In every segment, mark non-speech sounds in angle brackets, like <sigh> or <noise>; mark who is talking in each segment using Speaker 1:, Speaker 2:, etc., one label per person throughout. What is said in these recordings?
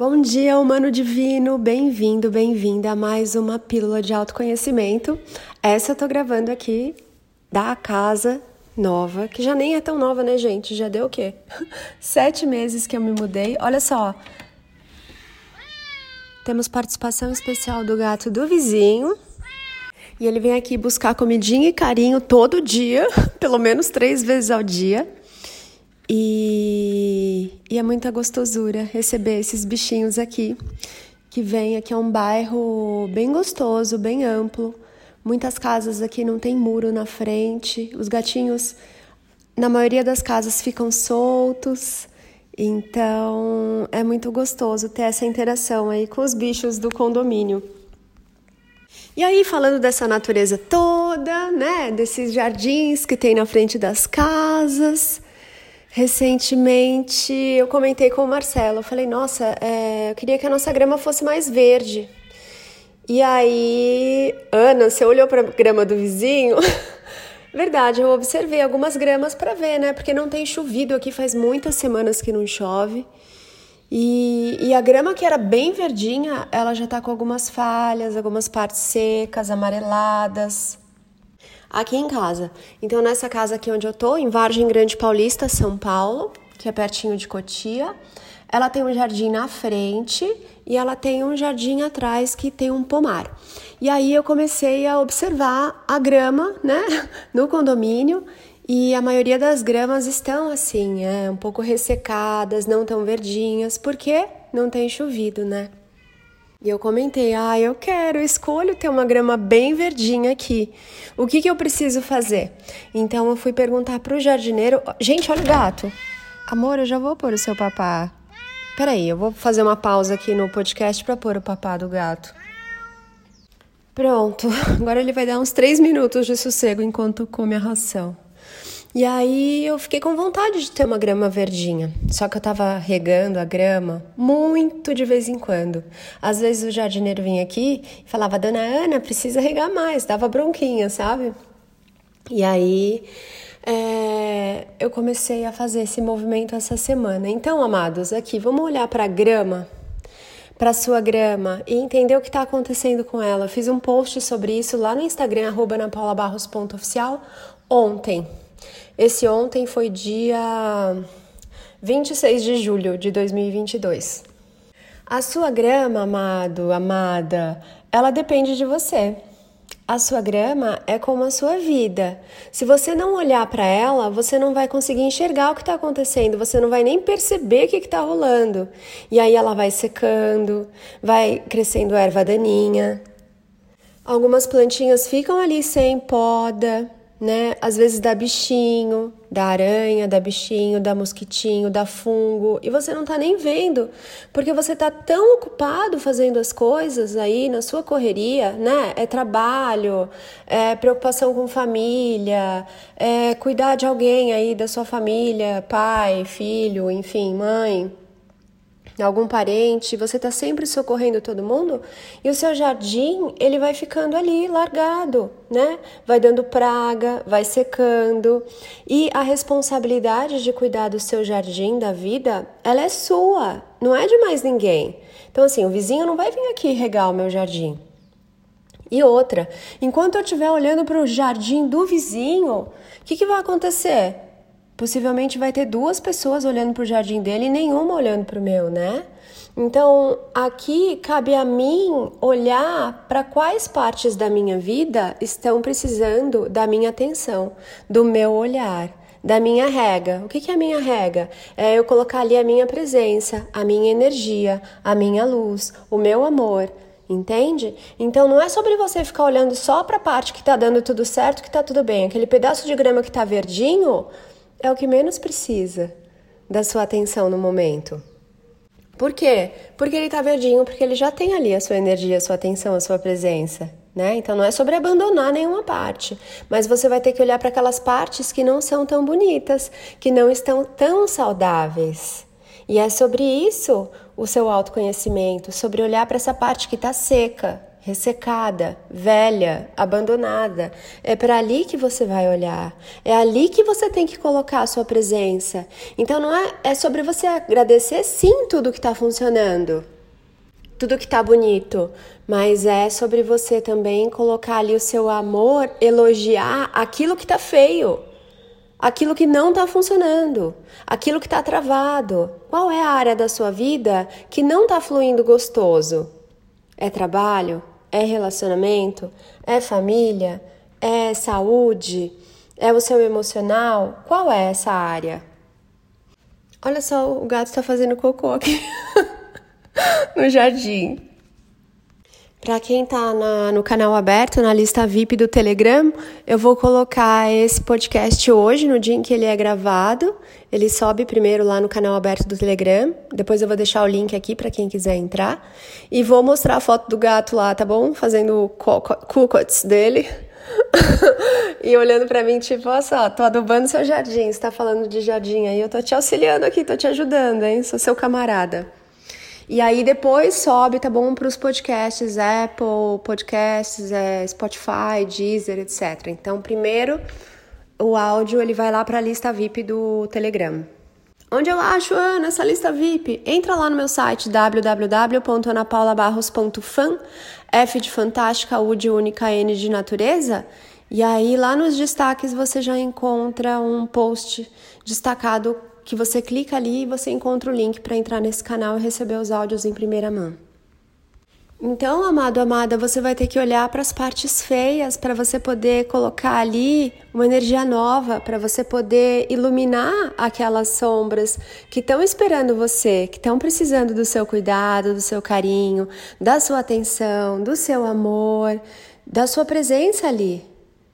Speaker 1: Bom dia, humano divino, bem-vindo, bem-vinda a mais uma pílula de autoconhecimento. Essa eu tô gravando aqui da casa nova, que já nem é tão nova, né, gente? Já deu o quê? <laughs> Sete meses que eu me mudei. Olha só. Temos participação especial do gato do vizinho. E ele vem aqui buscar comidinha e carinho todo dia, <laughs> pelo menos três vezes ao dia. E, e é muita gostosura receber esses bichinhos aqui, que vem aqui é um bairro bem gostoso, bem amplo. Muitas casas aqui não tem muro na frente. Os gatinhos, na maioria das casas, ficam soltos. Então é muito gostoso ter essa interação aí com os bichos do condomínio. E aí, falando dessa natureza toda, né, desses jardins que tem na frente das casas, Recentemente eu comentei com o Marcelo, eu falei, nossa, é, eu queria que a nossa grama fosse mais verde. E aí, Ana, você olhou para a grama do vizinho? <laughs> Verdade, eu observei algumas gramas para ver, né? Porque não tem chovido aqui, faz muitas semanas que não chove. E, e, a grama que era bem verdinha, ela já tá com algumas falhas, algumas partes secas, amareladas aqui em casa. Então, nessa casa aqui onde eu tô, em Vargem Grande Paulista, São Paulo, que é pertinho de Cotia, ela tem um jardim na frente e ela tem um jardim atrás que tem um pomar. E aí eu comecei a observar a grama, né, <laughs> no condomínio e a maioria das gramas estão assim, é, um pouco ressecadas, não tão verdinhas, porque não tem chovido, né? E eu comentei, ah, eu quero, eu escolho ter uma grama bem verdinha aqui. O que, que eu preciso fazer? Então eu fui perguntar pro jardineiro. Gente, olha o gato. Amor, eu já vou pôr o seu papá. Peraí, eu vou fazer uma pausa aqui no podcast para pôr o papá do gato. Pronto, <laughs> agora ele vai dar uns três minutos de sossego enquanto come a ração. E aí eu fiquei com vontade de ter uma grama verdinha. Só que eu tava regando a grama muito de vez em quando. Às vezes o jardineiro vinha aqui e falava: Dona Ana, precisa regar mais, dava bronquinha, sabe? E aí é, eu comecei a fazer esse movimento essa semana. Então, amados, aqui vamos olhar para a grama, para sua grama e entender o que está acontecendo com ela. Eu fiz um post sobre isso lá no Instagram, napaulabarros.oficial, ontem. Esse ontem foi dia 26 de julho de 2022. A sua grama, amado, amada, ela depende de você. A sua grama é como a sua vida. Se você não olhar para ela, você não vai conseguir enxergar o que está acontecendo, você não vai nem perceber o que está rolando. E aí ela vai secando, vai crescendo erva daninha. Algumas plantinhas ficam ali sem poda, né? Às vezes dá bichinho, da aranha, dá bichinho, dá mosquitinho, dá fungo, e você não tá nem vendo, porque você tá tão ocupado fazendo as coisas aí na sua correria, né? É trabalho, é preocupação com família, é cuidar de alguém aí da sua família, pai, filho, enfim, mãe algum parente, você está sempre socorrendo todo mundo e o seu jardim ele vai ficando ali largado, né? Vai dando praga, vai secando e a responsabilidade de cuidar do seu jardim da vida, ela é sua, não é de mais ninguém. Então assim, o vizinho não vai vir aqui regar o meu jardim. E outra, enquanto eu estiver olhando para o jardim do vizinho, o que, que vai acontecer? Possivelmente vai ter duas pessoas olhando para o jardim dele e nenhuma olhando para o meu, né? Então, aqui cabe a mim olhar para quais partes da minha vida estão precisando da minha atenção, do meu olhar, da minha rega. O que, é a minha rega? É eu colocar ali a minha presença, a minha energia, a minha luz, o meu amor. Entende? Então não é sobre você ficar olhando só para a parte que está dando tudo certo, que está tudo bem. Aquele pedaço de grama que está verdinho, é o que menos precisa da sua atenção no momento. Por quê? Porque ele está verdinho, porque ele já tem ali a sua energia, a sua atenção, a sua presença. Né? Então não é sobre abandonar nenhuma parte, mas você vai ter que olhar para aquelas partes que não são tão bonitas, que não estão tão saudáveis. E é sobre isso o seu autoconhecimento, sobre olhar para essa parte que está seca, ressecada, velha, abandonada. É para ali que você vai olhar. É ali que você tem que colocar a sua presença. Então não é é sobre você agradecer sim tudo que está funcionando. Tudo que está bonito, mas é sobre você também colocar ali o seu amor, elogiar aquilo que está feio aquilo que não está funcionando, aquilo que está travado. Qual é a área da sua vida que não está fluindo gostoso? É trabalho? É relacionamento? É família? É saúde? É o seu emocional? Qual é essa área? Olha só, o gato está fazendo cocô aqui <laughs> no jardim. Para quem está no canal aberto, na lista VIP do Telegram, eu vou colocar esse podcast hoje, no dia em que ele é gravado. Ele sobe primeiro lá no canal aberto do Telegram. Depois eu vou deixar o link aqui para quem quiser entrar. E vou mostrar a foto do gato lá, tá bom? Fazendo cucots dele. <laughs> e olhando para mim, tipo, olha só, tô adubando seu jardim. Você tá falando de jardim aí, eu tô te auxiliando aqui, tô te ajudando, hein? Sou seu camarada. E aí depois sobe, tá bom, para os podcasts, Apple Podcasts, é, Spotify, Deezer, etc. Então, primeiro o áudio ele vai lá para a lista VIP do Telegram. Onde eu acho, Ana, essa lista VIP? Entra lá no meu site www.anapaulabarros.fan, F de fantástica, U de única, N de natureza. E aí lá nos destaques você já encontra um post destacado que você clica ali e você encontra o link para entrar nesse canal e receber os áudios em primeira mão. Então, amado, amada, você vai ter que olhar para as partes feias para você poder colocar ali uma energia nova, para você poder iluminar aquelas sombras que estão esperando você, que estão precisando do seu cuidado, do seu carinho, da sua atenção, do seu amor, da sua presença ali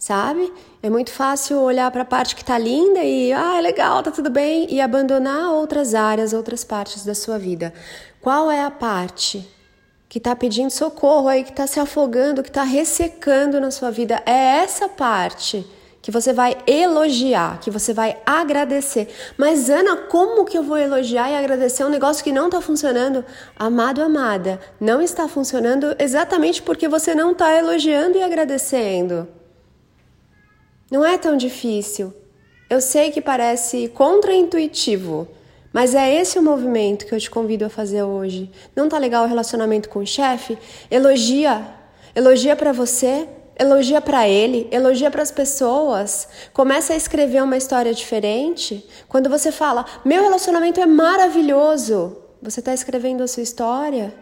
Speaker 1: sabe? É muito fácil olhar para a parte que está linda e, ah, é legal, tá tudo bem, e abandonar outras áreas, outras partes da sua vida. Qual é a parte que está pedindo socorro aí, que está se afogando, que está ressecando na sua vida? É essa parte que você vai elogiar, que você vai agradecer. Mas Ana, como que eu vou elogiar e agradecer um negócio que não está funcionando? Amado, amada, não está funcionando exatamente porque você não está elogiando e agradecendo. Não é tão difícil. Eu sei que parece contraintuitivo, mas é esse o movimento que eu te convido a fazer hoje. Não tá legal o relacionamento com o chefe? Elogia. Elogia para você, elogia para ele, elogia para as pessoas. Começa a escrever uma história diferente. Quando você fala: "Meu relacionamento é maravilhoso", você está escrevendo a sua história.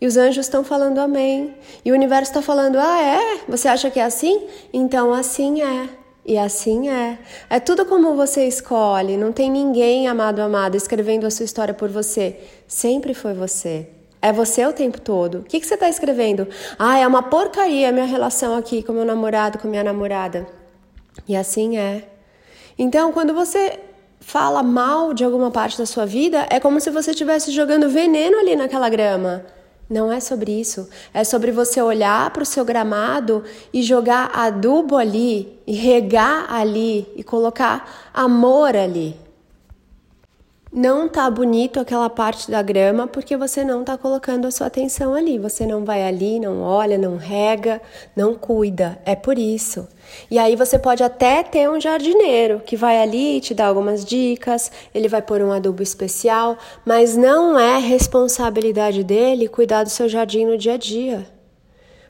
Speaker 1: E os anjos estão falando amém. E o universo está falando: ah, é? Você acha que é assim? Então assim é. E assim é. É tudo como você escolhe. Não tem ninguém, amado, amado, escrevendo a sua história por você. Sempre foi você. É você o tempo todo. O que, que você está escrevendo? Ah, é uma porcaria a minha relação aqui com meu namorado, com minha namorada. E assim é. Então, quando você fala mal de alguma parte da sua vida, é como se você estivesse jogando veneno ali naquela grama. Não é sobre isso. É sobre você olhar para o seu gramado e jogar adubo ali, e regar ali, e colocar amor ali não tá bonito aquela parte da grama porque você não tá colocando a sua atenção ali. Você não vai ali, não olha, não rega, não cuida. É por isso. E aí você pode até ter um jardineiro que vai ali te dar algumas dicas, ele vai pôr um adubo especial, mas não é responsabilidade dele cuidar do seu jardim no dia a dia.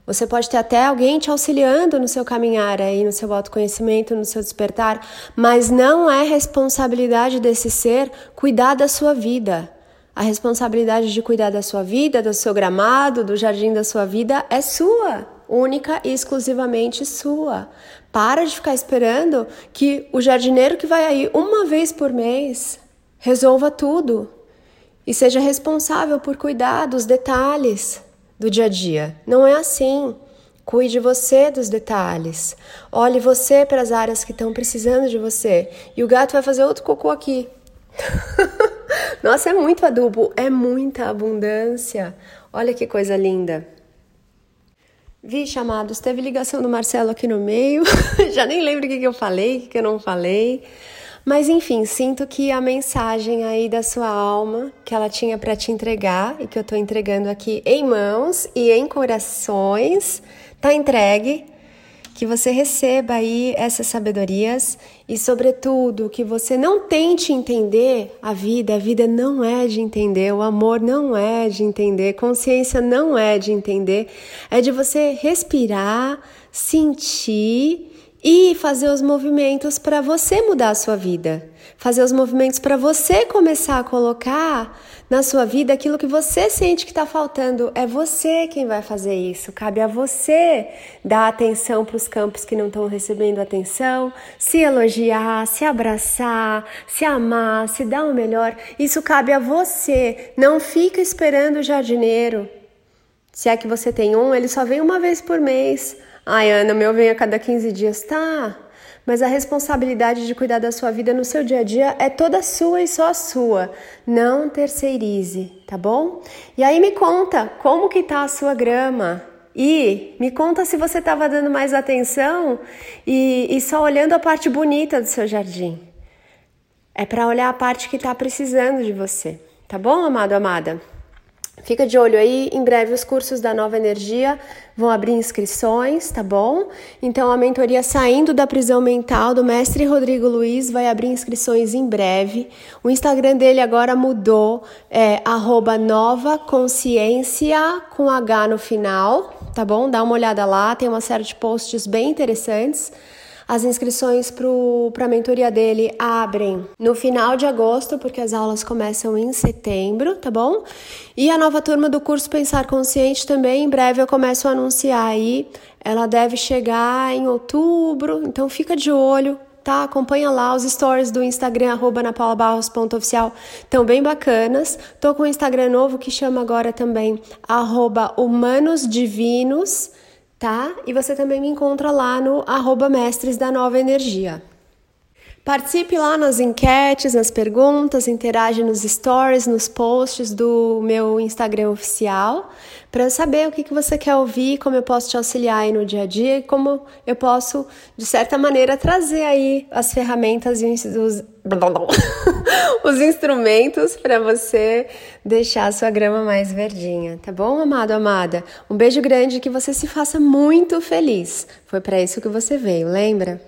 Speaker 1: Você pode ter até alguém te auxiliando no seu caminhar aí, no seu autoconhecimento, no seu despertar, mas não é responsabilidade desse ser cuidar da sua vida. A responsabilidade de cuidar da sua vida, do seu gramado, do jardim da sua vida é sua, única e exclusivamente sua. Para de ficar esperando que o jardineiro que vai aí uma vez por mês resolva tudo e seja responsável por cuidar dos detalhes do dia a dia. Não é assim. Cuide você dos detalhes. Olhe você para as áreas que estão precisando de você. E o gato vai fazer outro cocô aqui. <laughs> Nossa, é muito adubo, é muita abundância. Olha que coisa linda. Vixe, amados, teve ligação do Marcelo aqui no meio. <laughs> Já nem lembro o que, que eu falei, o que, que eu não falei. Mas enfim, sinto que a mensagem aí da sua alma que ela tinha para te entregar e que eu tô entregando aqui em mãos e em corações, tá entregue que você receba aí essas sabedorias e, sobretudo, que você não tente entender a vida. A vida não é de entender, o amor não é de entender, consciência não é de entender. É de você respirar, sentir e fazer os movimentos para você mudar a sua vida. Fazer os movimentos para você começar a colocar na sua vida aquilo que você sente que está faltando. É você quem vai fazer isso. Cabe a você dar atenção para os campos que não estão recebendo atenção, se elogiar, se abraçar, se amar, se dar o melhor. Isso cabe a você. Não fica esperando o jardineiro. Se é que você tem um, ele só vem uma vez por mês. Ai, Ana, meu vem a cada 15 dias. Tá, mas a responsabilidade de cuidar da sua vida no seu dia a dia é toda sua e só sua. Não terceirize, tá bom? E aí me conta como que tá a sua grama. E me conta se você estava dando mais atenção e, e só olhando a parte bonita do seu jardim. É para olhar a parte que está precisando de você, tá bom, amado, amada? Fica de olho aí, em breve os cursos da Nova Energia vão abrir inscrições, tá bom? Então a mentoria Saindo da Prisão Mental do mestre Rodrigo Luiz vai abrir inscrições em breve. O Instagram dele agora mudou, é nova consciência com H no final, tá bom? Dá uma olhada lá, tem uma série de posts bem interessantes. As inscrições para a mentoria dele abrem no final de agosto, porque as aulas começam em setembro, tá bom? E a nova turma do curso Pensar Consciente também, em breve eu começo a anunciar aí. Ela deve chegar em outubro, então fica de olho, tá? Acompanha lá os stories do Instagram, arroba napaulabarros.oficial, estão bem bacanas. Tô com um Instagram novo que chama agora também, arroba humanosdivinos, tá? E você também me encontra lá no arroba mestres da nova energia. Participe lá nas enquetes, nas perguntas, interage nos stories, nos posts do meu Instagram oficial, para saber o que, que você quer ouvir, como eu posso te auxiliar aí no dia a dia e como eu posso, de certa maneira, trazer aí as ferramentas e os, <laughs> <laughs> os instrumentos para você deixar a sua grama mais verdinha, tá bom, amado, amada? Um beijo grande que você se faça muito feliz. Foi para isso que você veio, lembra?